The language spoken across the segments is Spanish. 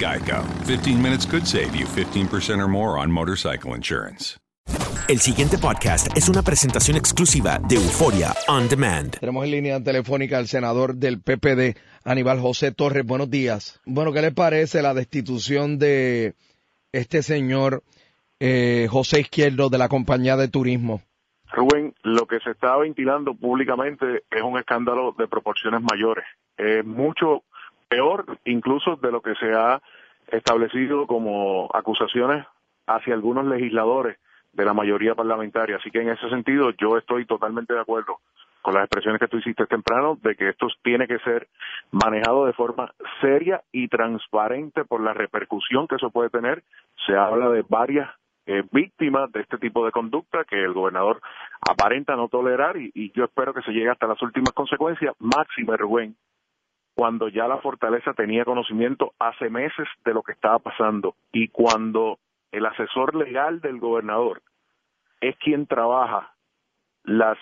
Geico. 15 minutes could save you 15% or more on motorcycle insurance. El siguiente podcast es una presentación exclusiva de Euforia On Demand. Tenemos en línea telefónica al senador del PPD, Aníbal José Torres. Buenos días. Bueno, ¿qué le parece la destitución de este señor eh, José Izquierdo de la compañía de turismo? Rubén, lo que se está ventilando públicamente es un escándalo de proporciones mayores. Es mucho peor incluso de lo que se ha establecido como acusaciones hacia algunos legisladores de la mayoría parlamentaria. Así que en ese sentido yo estoy totalmente de acuerdo con las expresiones que tú hiciste temprano de que esto tiene que ser manejado de forma seria y transparente por la repercusión que eso puede tener. Se habla de varias eh, víctimas de este tipo de conducta que el gobernador aparenta no tolerar y, yo espero que se llegue hasta las últimas consecuencias. Máxime Rubén, cuando ya la fortaleza tenía conocimiento hace meses de lo que estaba pasando. Y cuando el asesor legal del gobernador es quien trabaja las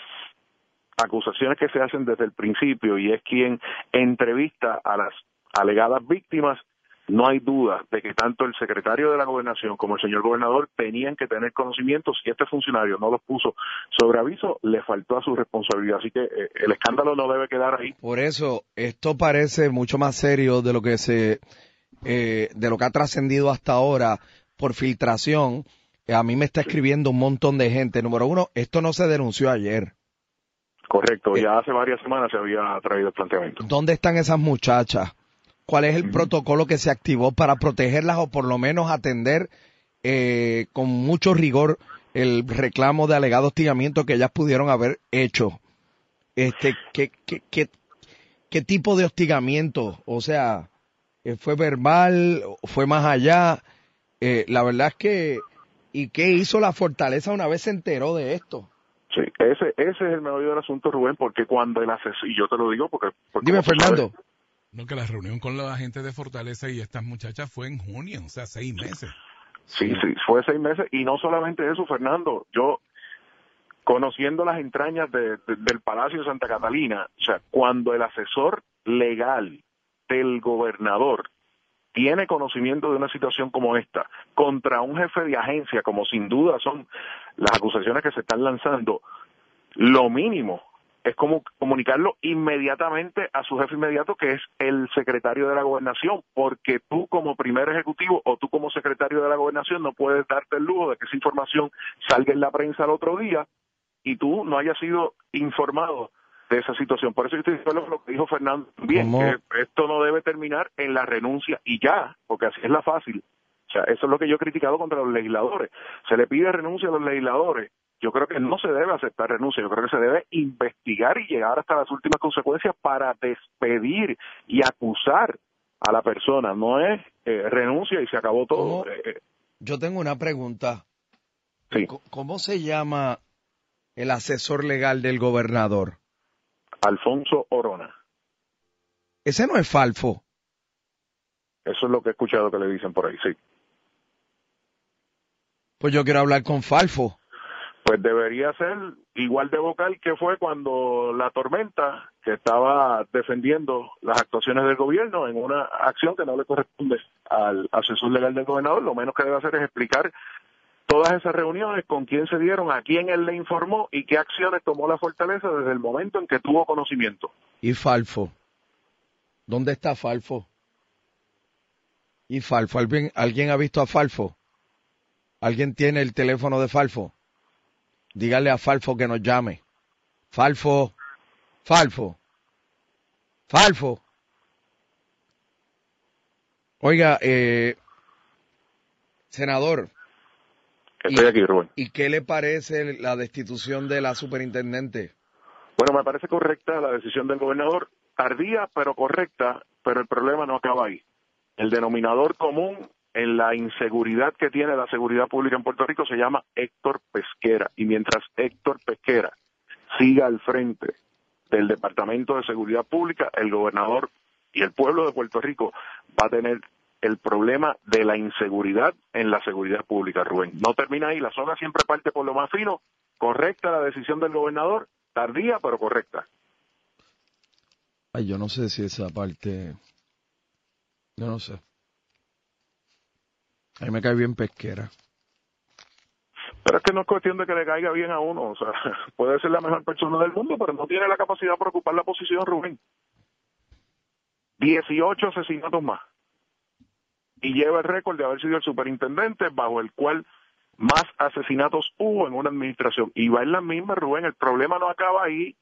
acusaciones que se hacen desde el principio y es quien entrevista a las alegadas víctimas, no hay duda de que tanto el secretario de la gobernación como el señor gobernador tenían que tener conocimientos y este funcionario no los puso sobre aviso, le faltó a su responsabilidad. Así que eh, el escándalo no debe quedar ahí. Por eso, esto parece mucho más serio de lo que se, eh, de lo que ha trascendido hasta ahora por filtración. Eh, A mí me está escribiendo un montón de gente. Número uno, esto no se denunció ayer. Correcto, ya hace varias semanas se había traído el planteamiento. ¿Dónde están esas muchachas? ¿Cuál es el protocolo que se activó para protegerlas o por lo menos atender eh, con mucho rigor el reclamo de alegado hostigamiento que ellas pudieron haber hecho? Este, ¿qué, qué, qué, qué tipo de hostigamiento? O sea, eh, ¿fue verbal? ¿Fue más allá? Eh, la verdad es que, ¿y qué hizo la fortaleza una vez se enteró de esto? Sí, ese, ese es el meollo del asunto, Rubén, porque cuando el asesor, y yo te lo digo porque... porque Dime, Fernando. sabes, No, que la reunión con la gente de Fortaleza y estas muchachas fue en junio, o sea, seis meses. Sí, sí, fue seis meses. Y no solamente eso, Fernando, yo, conociendo las entrañas de- de- del Palacio de Santa Catalina, o sea, cuando el asesor legal del gobernador tiene conocimiento de una situación como esta contra un jefe de agencia, como sin duda son las acusaciones que se están lanzando, lo mínimo es como comunicarlo inmediatamente a su jefe inmediato, que es el secretario de la gobernación, porque tú como primer ejecutivo o tú como secretario de la gobernación no puedes darte el lujo de que esa información salga en la prensa el otro día y tú no hayas sido informado de esa situación. Por eso yo estoy diciendo lo que dijo Fernando bien, que esto no debe terminar en la renuncia y ya, porque así es la fácil. O sea, eso es lo que yo he criticado contra los legisladores. Se le pide renuncia a los legisladores. Yo creo que no se debe aceptar renuncia, yo creo que se debe investigar y llegar hasta las últimas consecuencias para despedir y acusar a la persona. No es eh, renuncia y se acabó todo. Eh, eh. Yo tengo una pregunta. Sí. ¿Cómo se llama el asesor legal del gobernador? Alfonso Orona. Ese no es Falfo. Eso es lo que he escuchado que le dicen por ahí, sí. Pues yo quiero hablar con Falfo. Pues debería ser igual de vocal que fue cuando la tormenta, que estaba defendiendo las actuaciones del gobierno en una acción que no le corresponde al asesor legal del gobernador, lo menos que debe hacer es explicar todas esas reuniones, con quién se dieron, a quién él le informó y qué acciones tomó la fortaleza desde el momento en que tuvo conocimiento. ¿Y Falfo? ¿Dónde está Falfo? ¿Y Falfo? ¿Alguien, ¿Alguien ha visto a Falfo? ¿Alguien tiene el teléfono de Falfo? Dígale a Falfo que nos llame. Falfo, Falfo, Falfo. Oiga, eh, senador, Estoy aquí, Rubén. ¿Y qué le parece la destitución de la superintendente? Bueno, me parece correcta la decisión del gobernador, tardía pero correcta, pero el problema no acaba ahí. El denominador común en la inseguridad que tiene la seguridad pública en Puerto Rico se llama Héctor Pesquera. Y mientras Héctor Pesquera siga al frente del Departamento de Seguridad Pública, el gobernador y el pueblo de Puerto Rico va a tener el problema de la inseguridad en la seguridad pública, Rubén. No termina ahí, la zona siempre parte por lo más fino. Correcta la decisión del gobernador, tardía pero correcta. Ay, yo no sé si esa parte, yo no sé. A mí me cae bien pesquera. Pero es que no es cuestión de que le caiga bien a uno, o sea, puede ser la mejor persona del mundo, pero no tiene la capacidad para ocupar la posición, Rubén. 18 asesinatos más y lleva el récord de haber sido el superintendente bajo el cual más asesinatos hubo en una administración. Y va en la misma, Rubén, el problema no acaba ahí.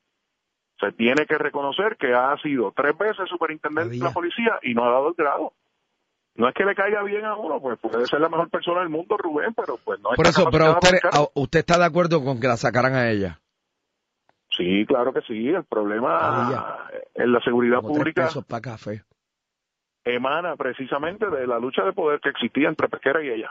Se tiene que reconocer que ha sido tres veces superintendente de la policía y no ha dado el grado. No es que le caiga bien a uno, pues puede ser la mejor persona del mundo, Rubén, pero pues no es Por eso, pero usted, usted está de acuerdo con que la sacaran a ella. Sí, claro que sí. El problema en la seguridad pública. para café emana precisamente de la lucha de poder que existía entre Pesquera y ella.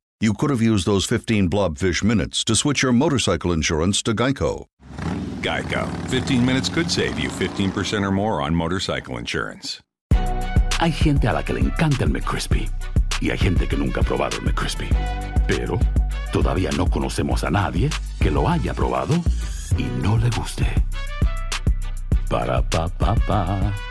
you could have used those 15 blobfish minutes to switch your motorcycle insurance to Geico. Geico. 15 minutes could save you 15% or more on motorcycle insurance. Hay gente a la que le encanta el McCrispy y hay gente que nunca ha probado el McCrispy. Pero todavía no conocemos a nadie que lo haya probado y no le guste. Para pa pa pa.